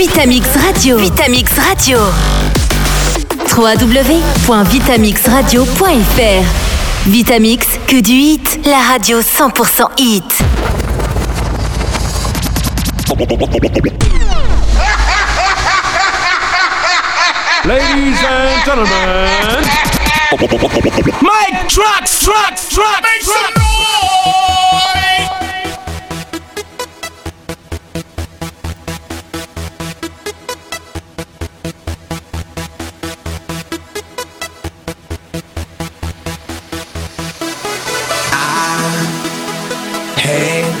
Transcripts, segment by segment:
Vitamix Radio. Vitamix Radio. www.vitamixradio.fr Vitamix, que du hit, la radio 100% hit. Ladies and gentlemen, Mike Trucks, Trucks, Trucks, Make some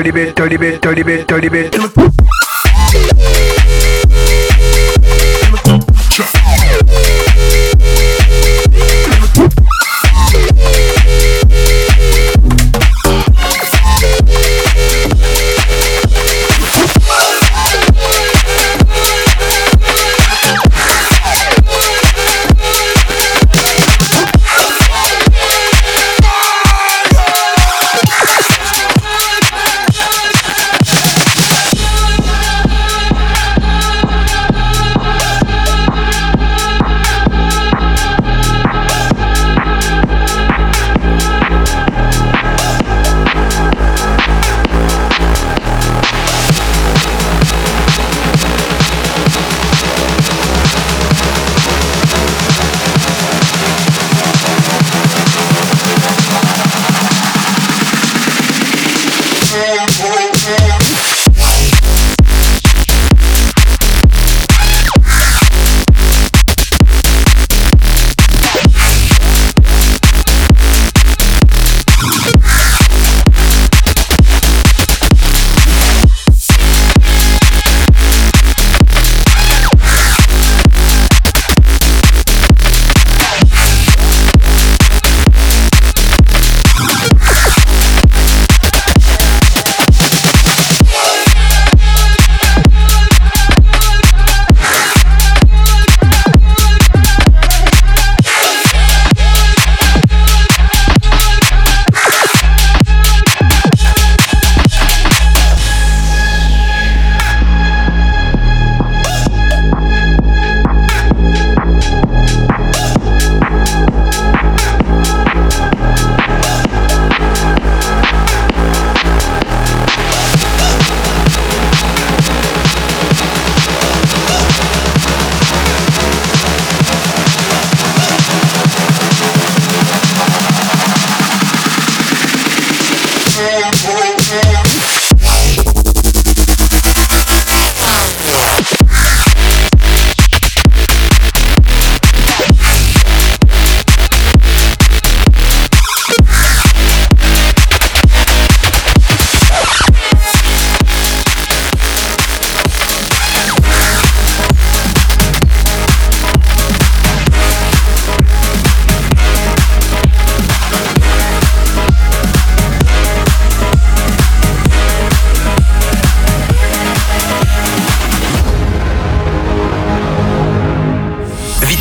Dirty bit, dirty bit, dirty bit, dirty bit.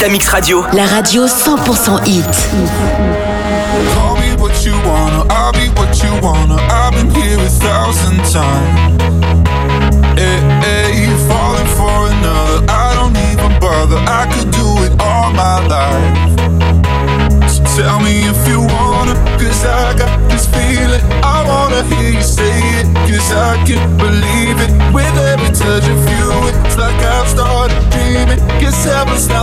Vitamix Radio. La radio 100% hit. Call me what you wanna, I'll be what you wanna. I've been here a thousand times. Hey, hey, falling for another. I don't even bother. I could do it all my life. So tell me if you wanna, cause I got this feeling. I wanna hear you say it, cause I can't believe it. With every touch of you, it's like I've started dreaming. Guess heaven's not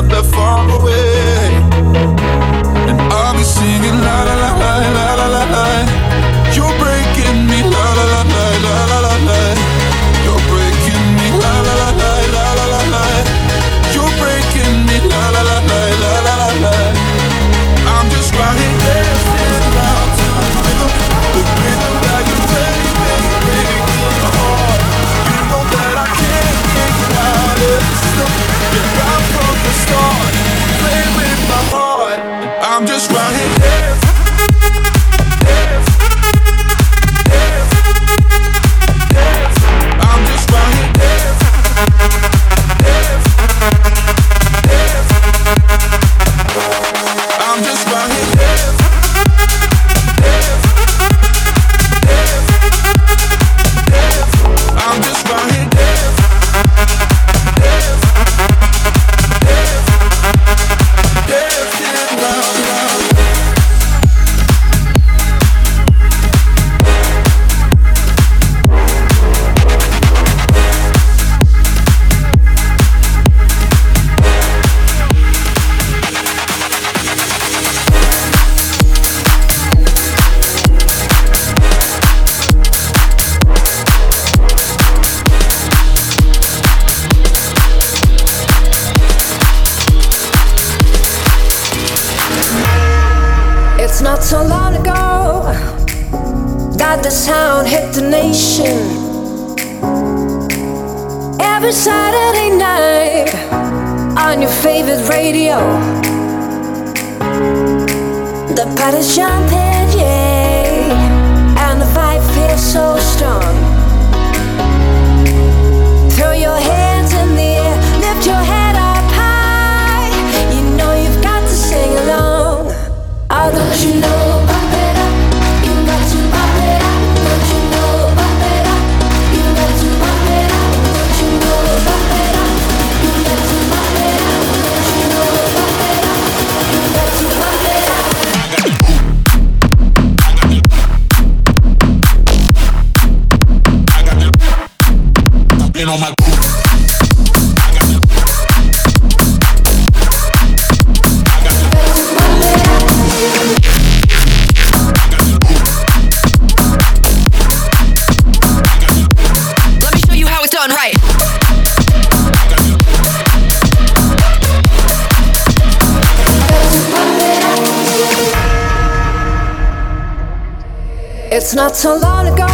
so long ago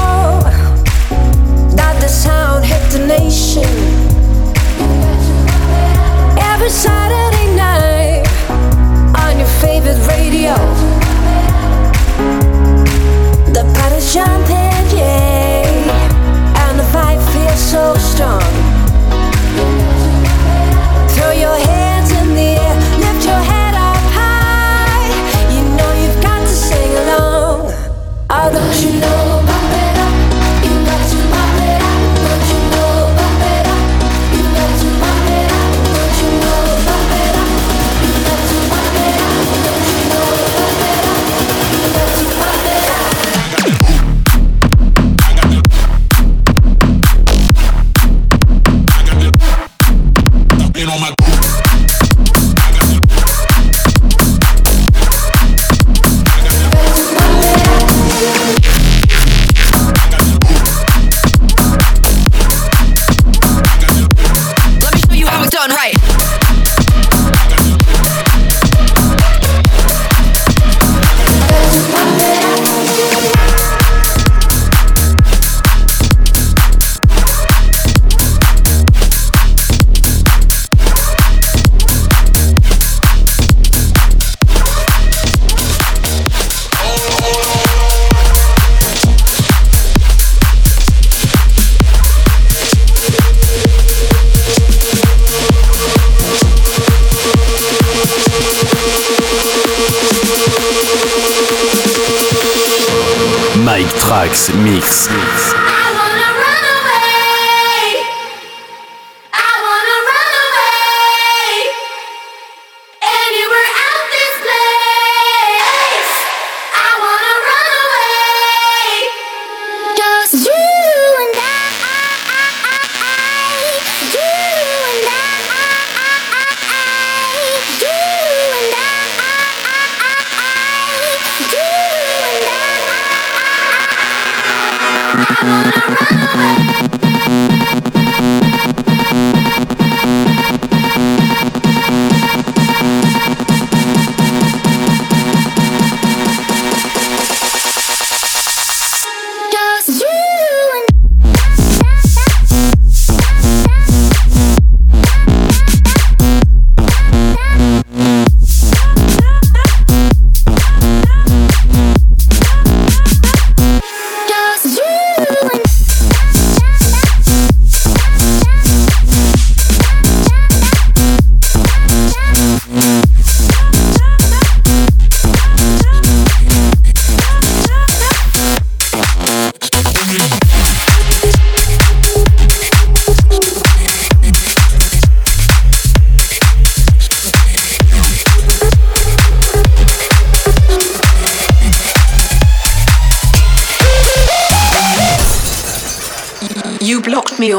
that the sound hit the nation. Every sound.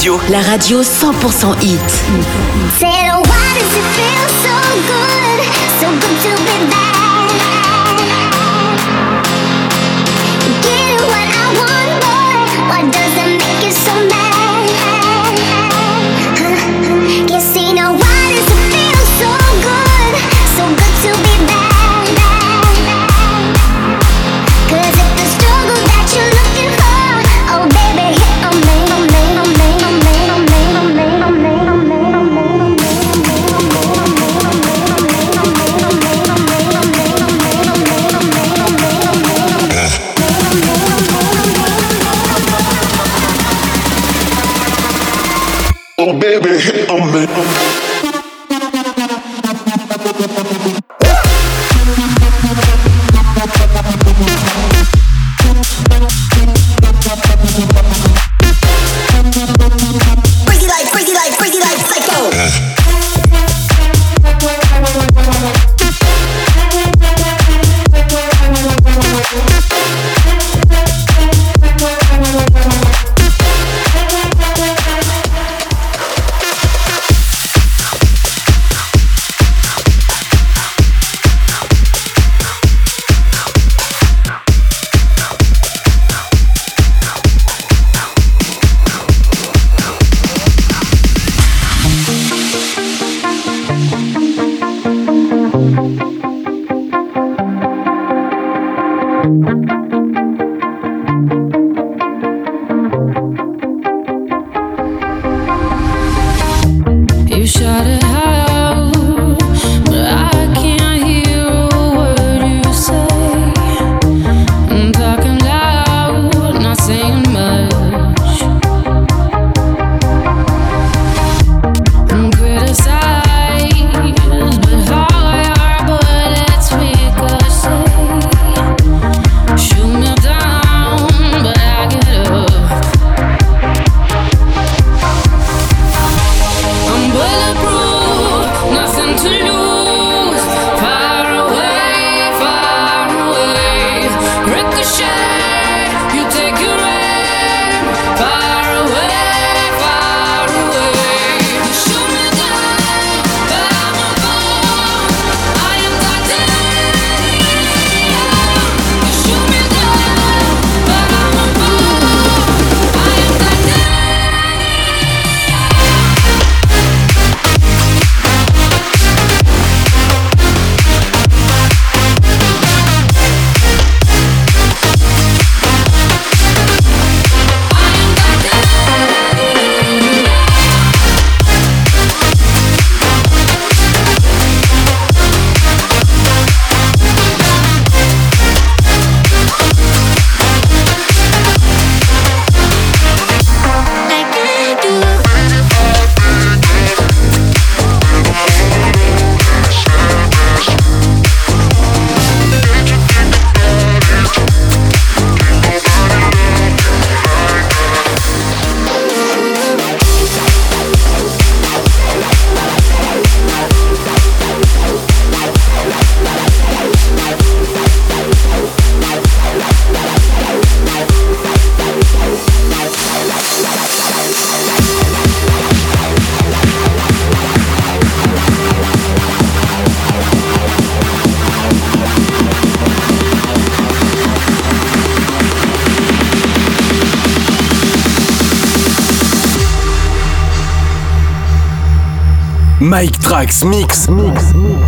Radio. La radio 100% hit. Mike Trax Mix. Mix. Vitamix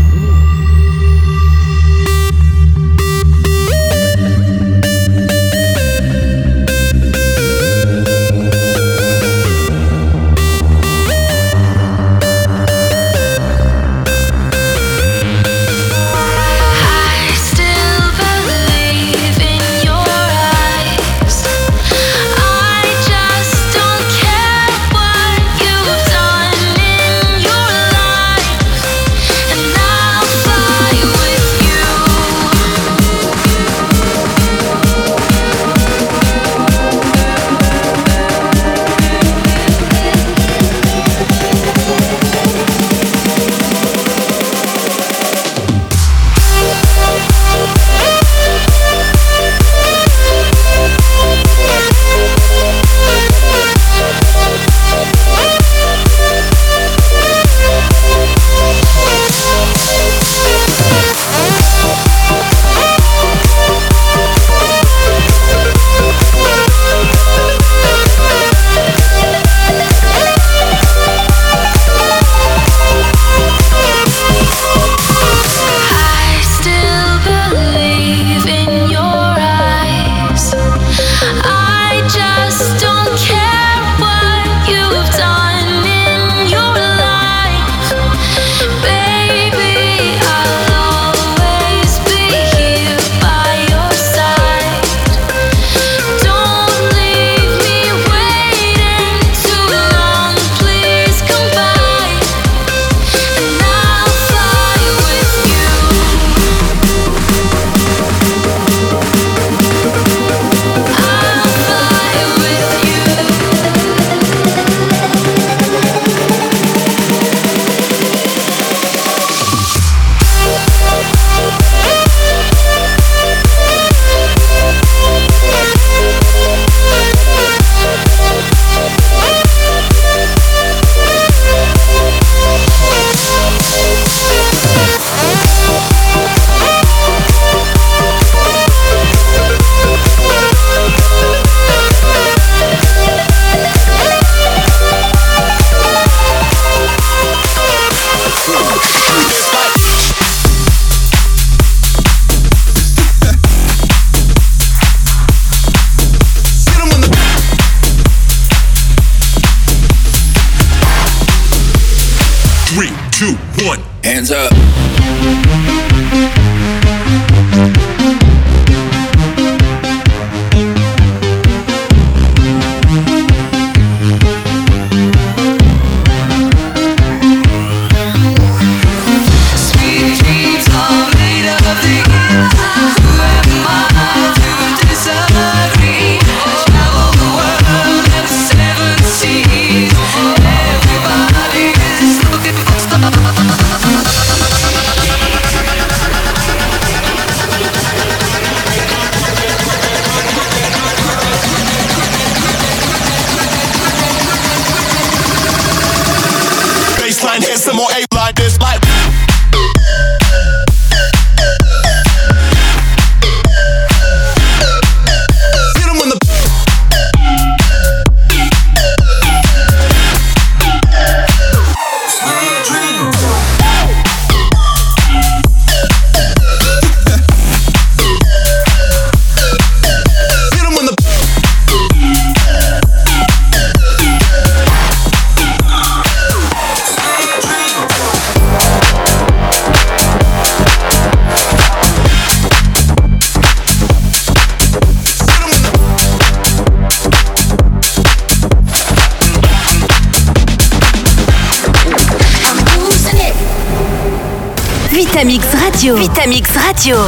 Radio.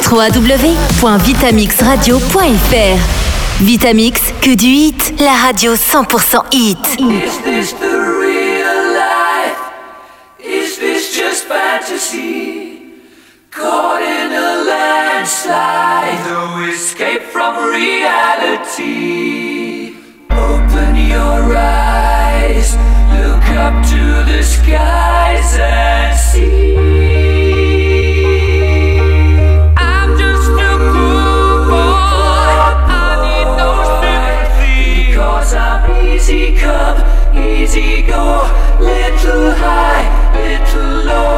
www.vitamixradio.fr Vitamix, que du hit, la radio 100% hit. Is this the real life? Is this just fantasy? Caught in a landslide, no escape from reality. Open your eyes, look up to the skies and see. easy go, little high, little low.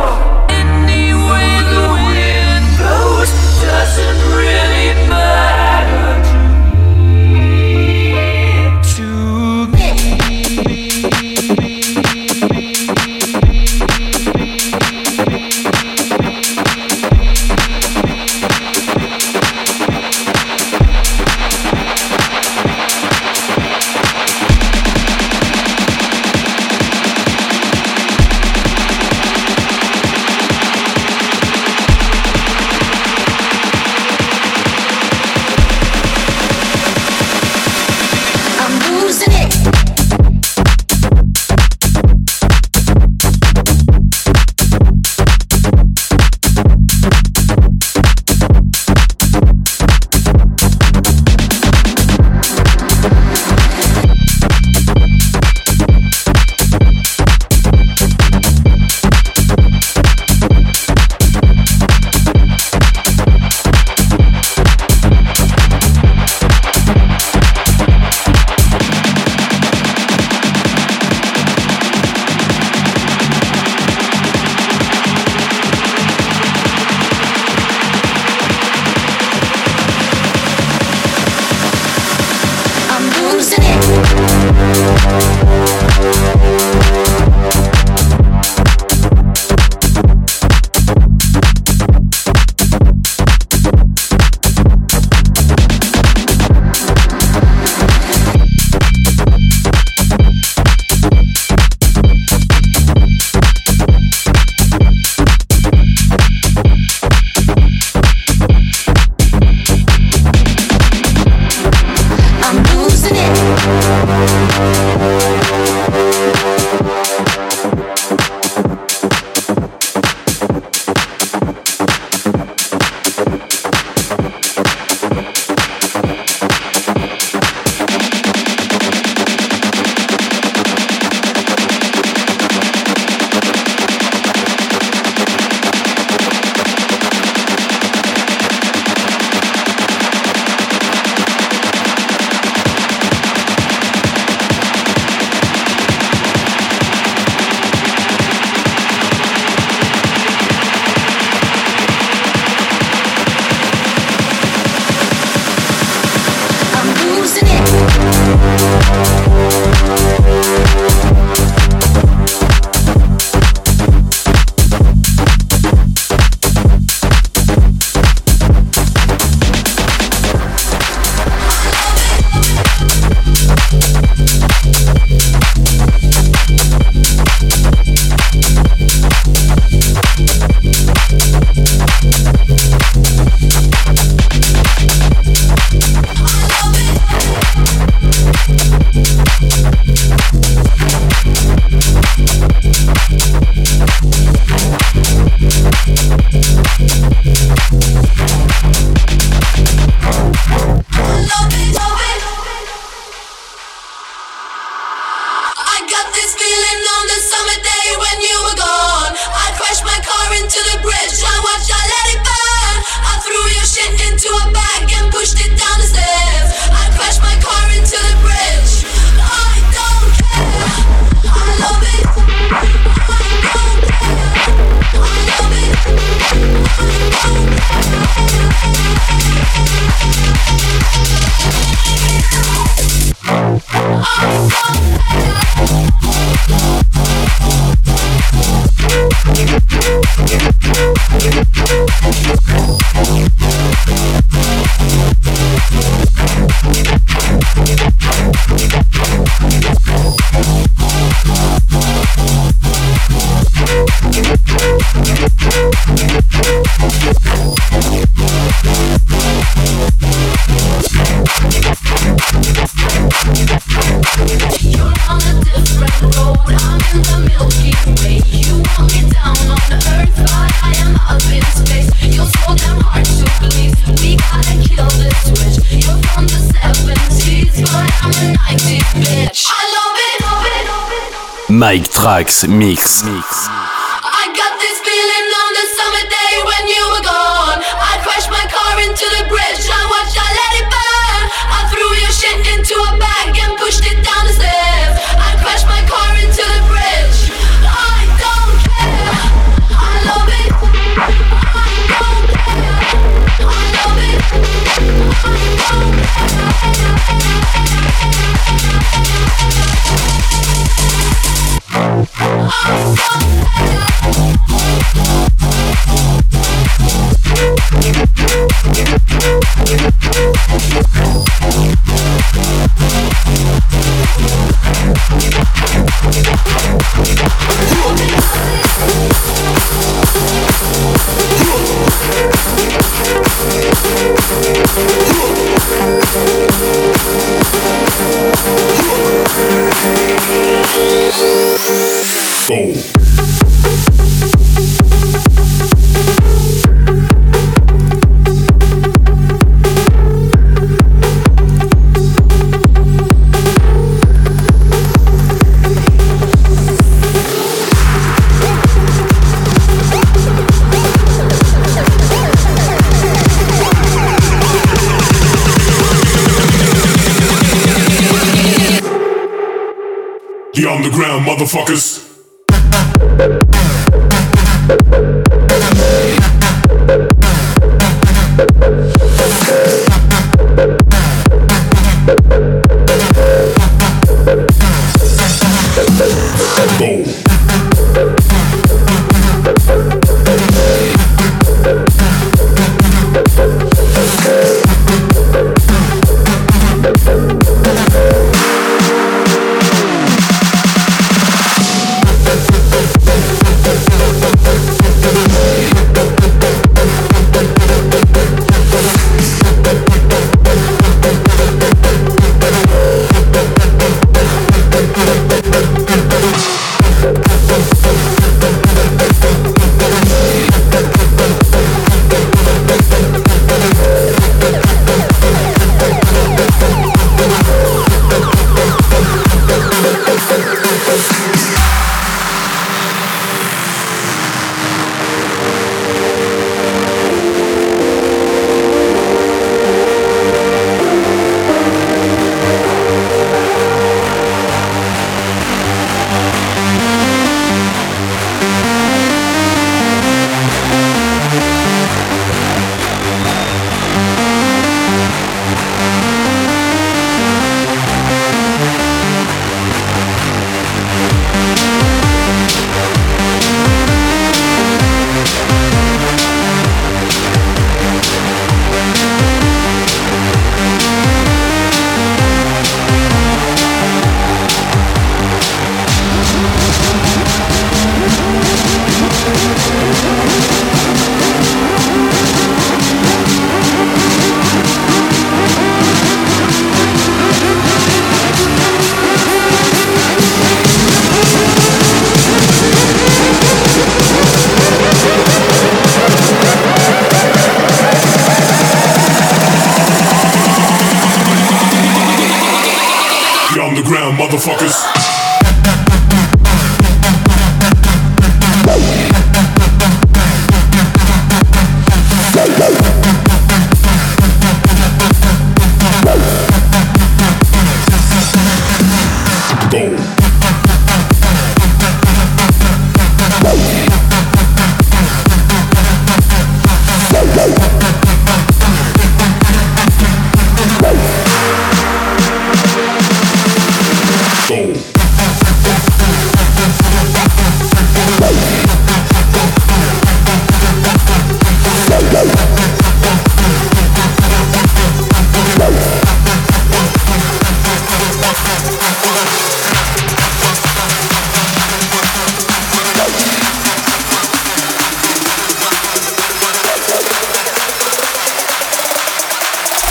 Mike Trax Mix. Mix.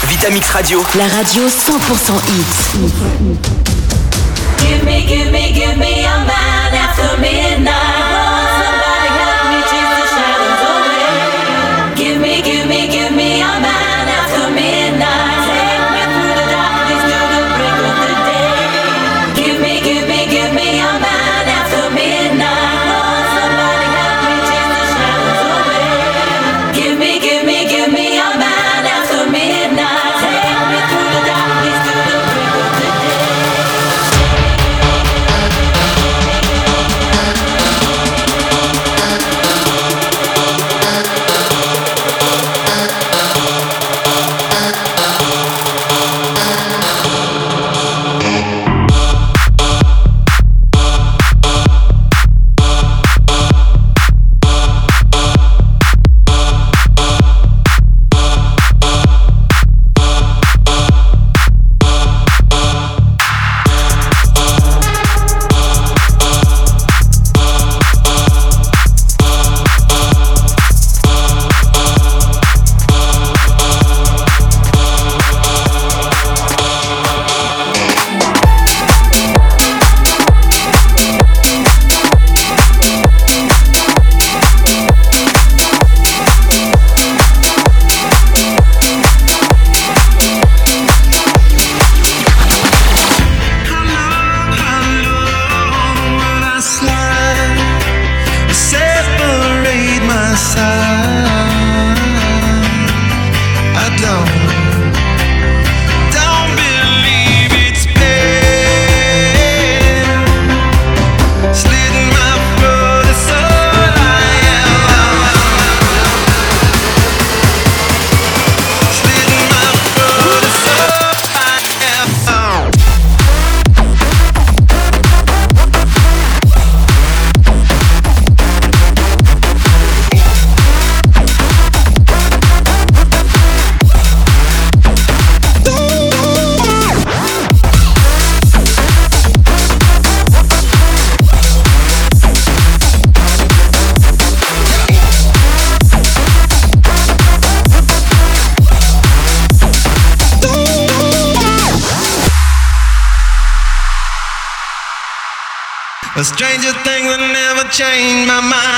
Vitamix Radio. La radio 100% hits. Give me, give me, give me a man after midnight. change my mind.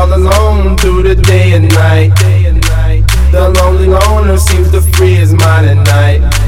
all alone through the day and night. The lonely loner seems to free his mind at night.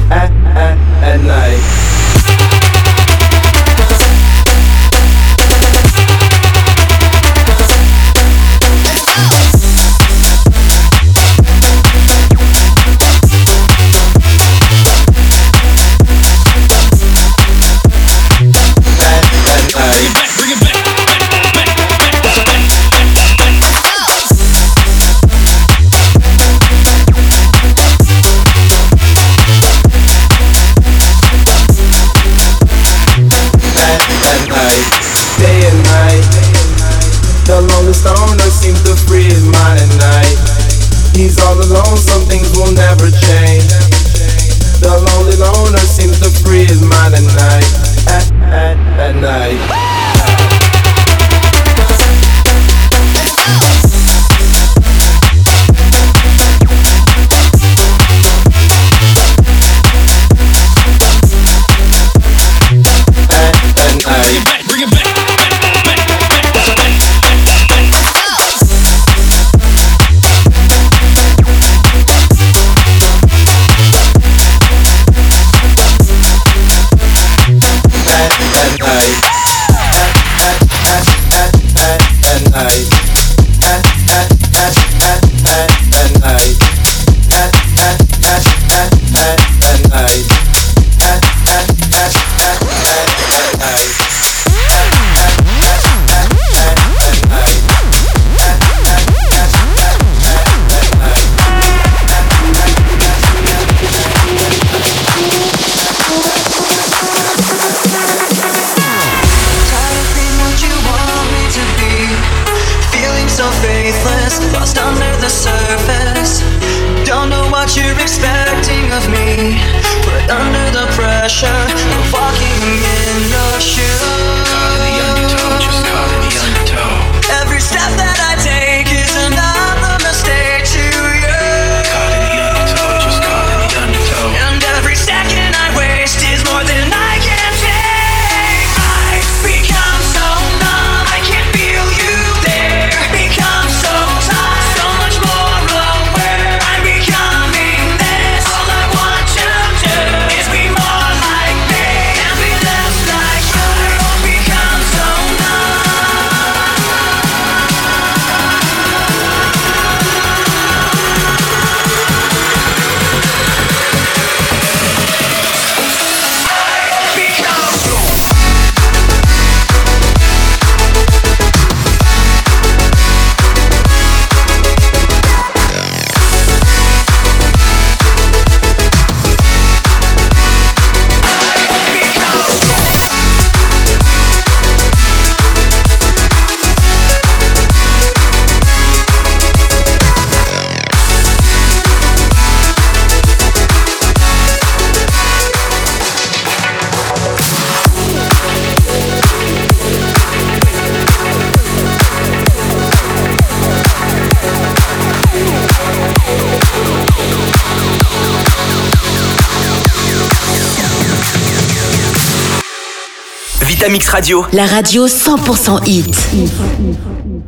Vitamix Radio. La radio 100% hit.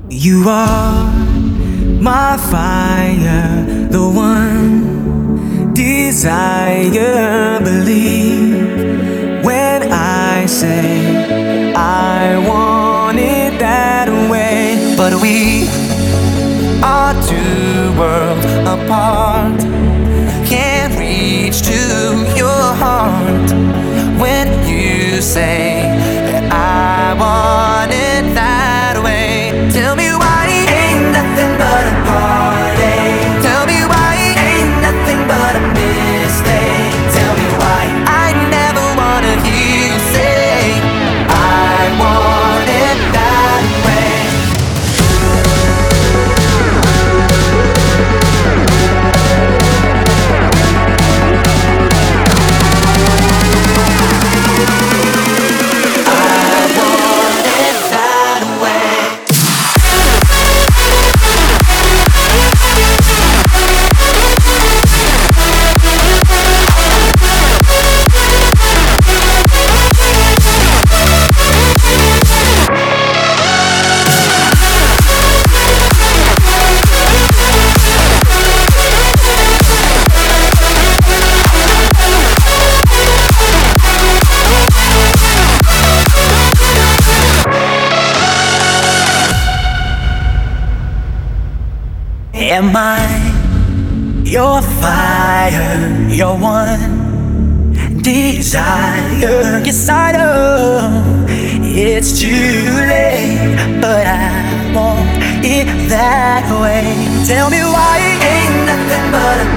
You are my fire, the one desire. Believe when I say I want it that way. But we are two worlds apart. Can't reach to your heart when you say. One. am I? Your fire, your one desire. Yes, I know it's too late, but I want it that way. Tell me why it ain't nothing but a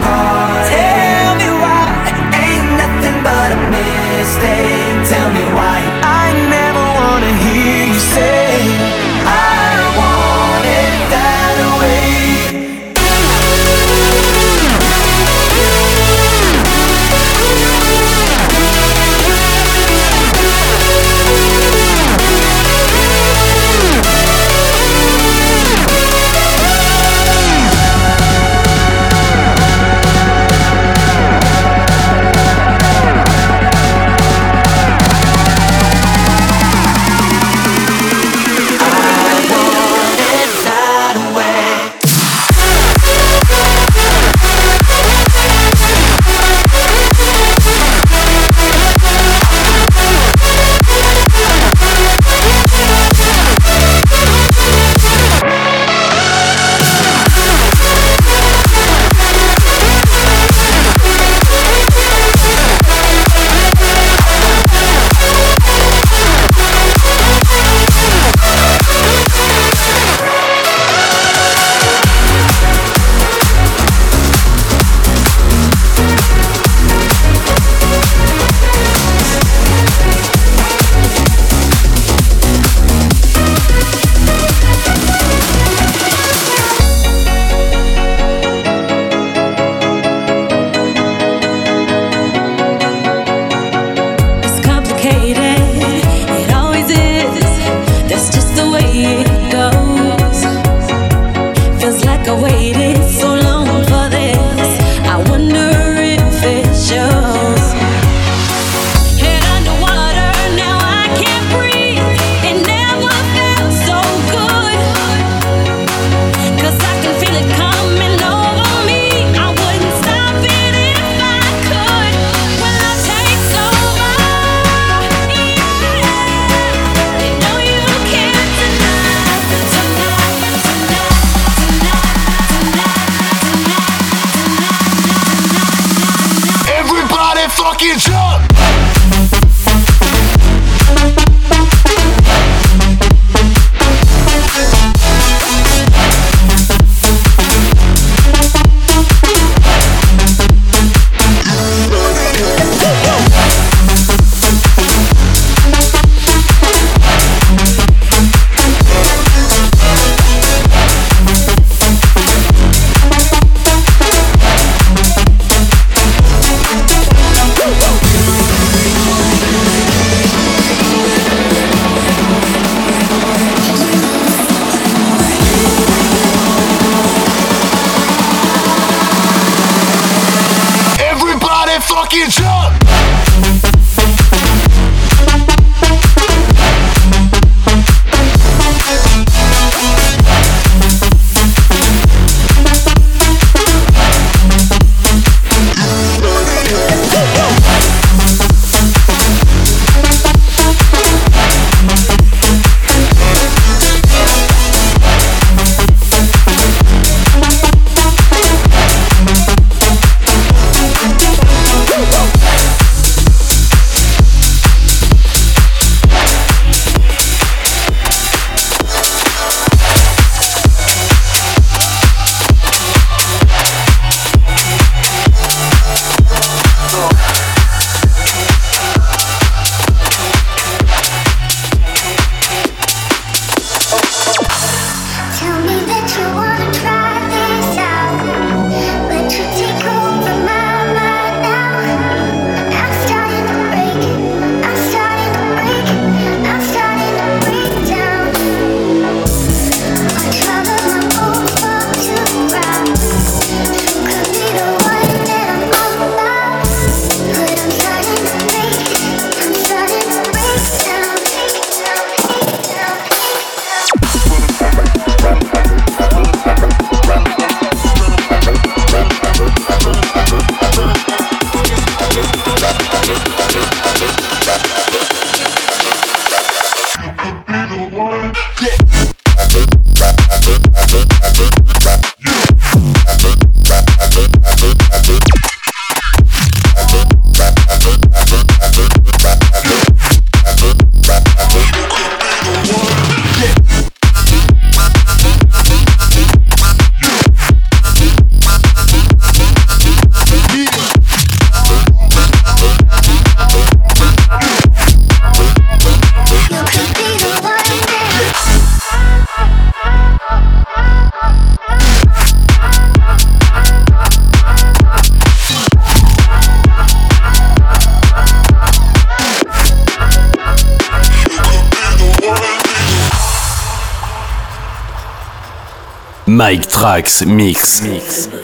Mike Trax Mix. Mix.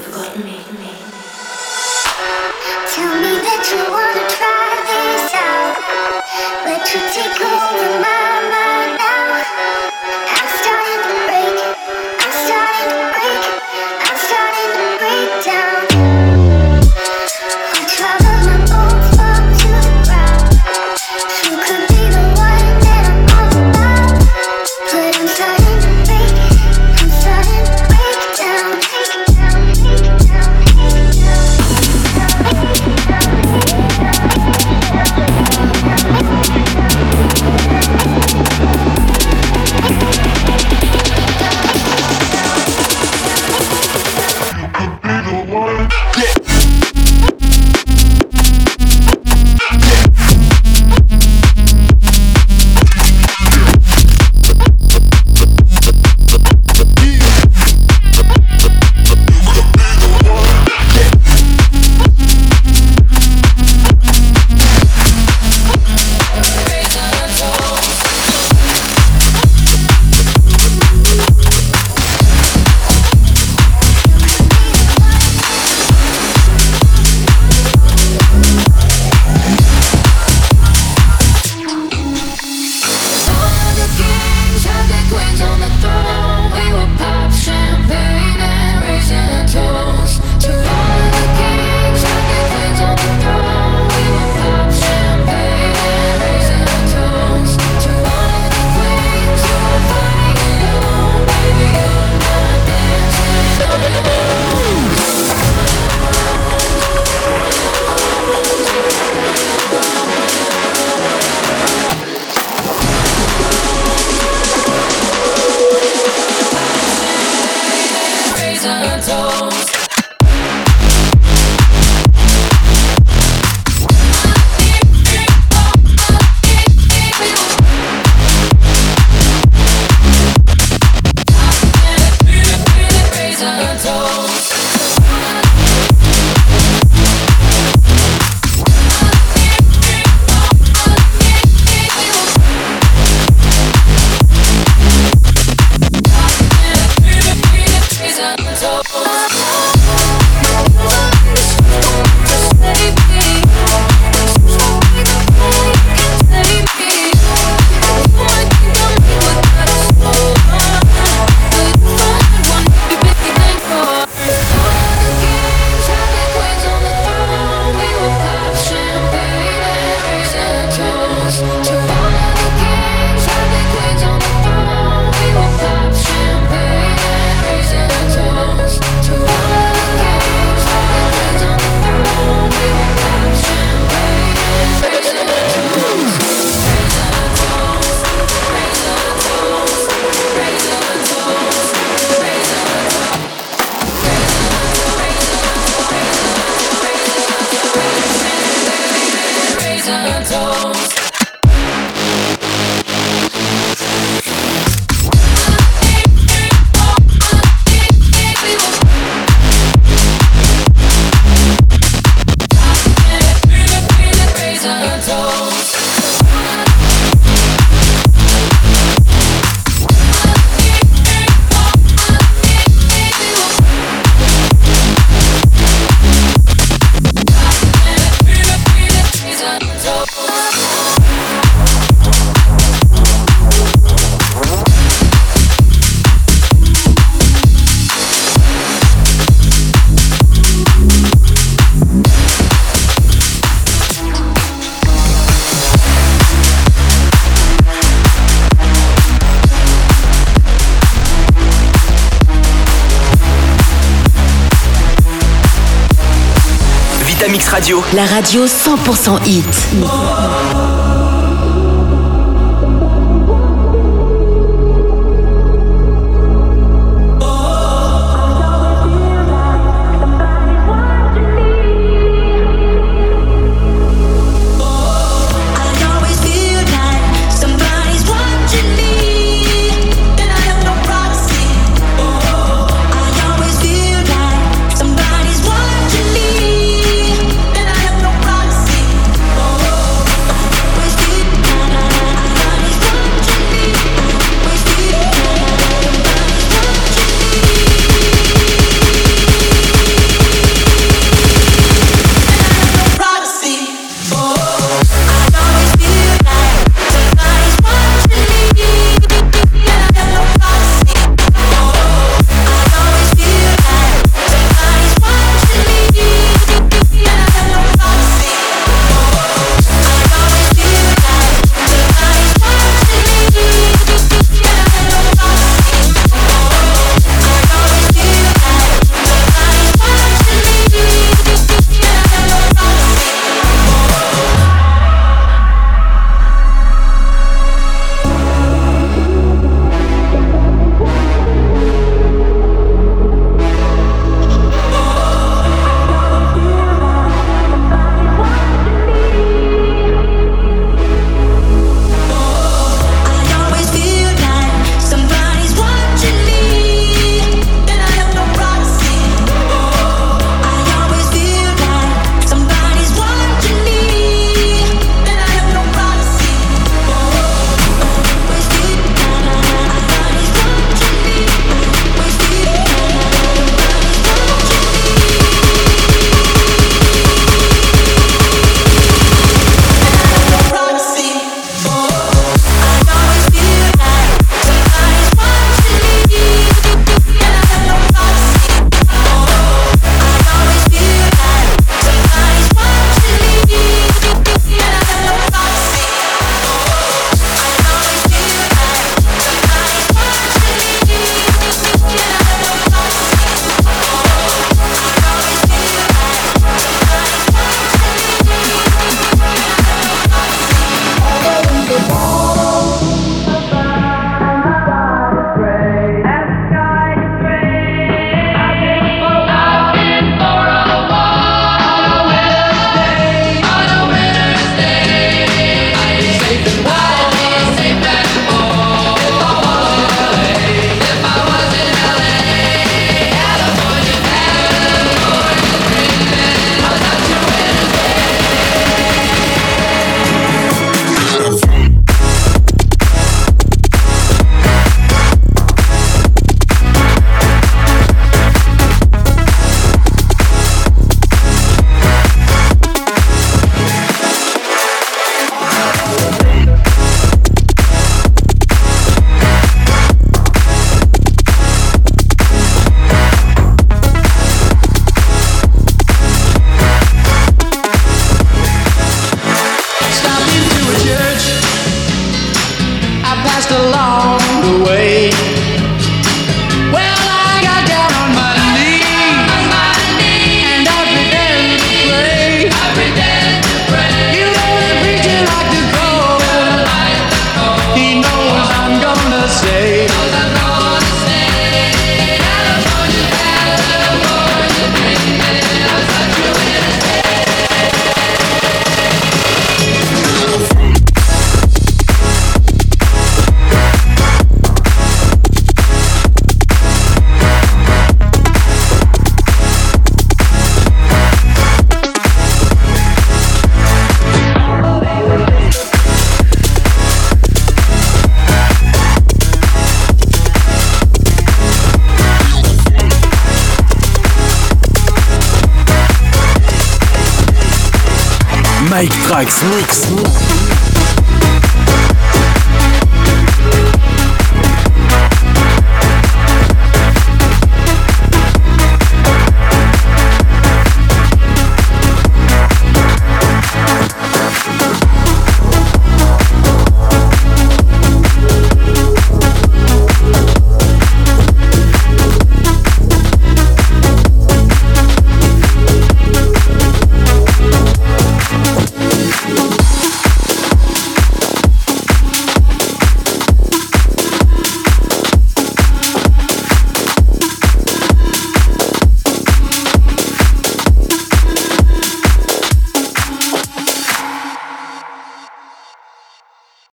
La radio 100% hit.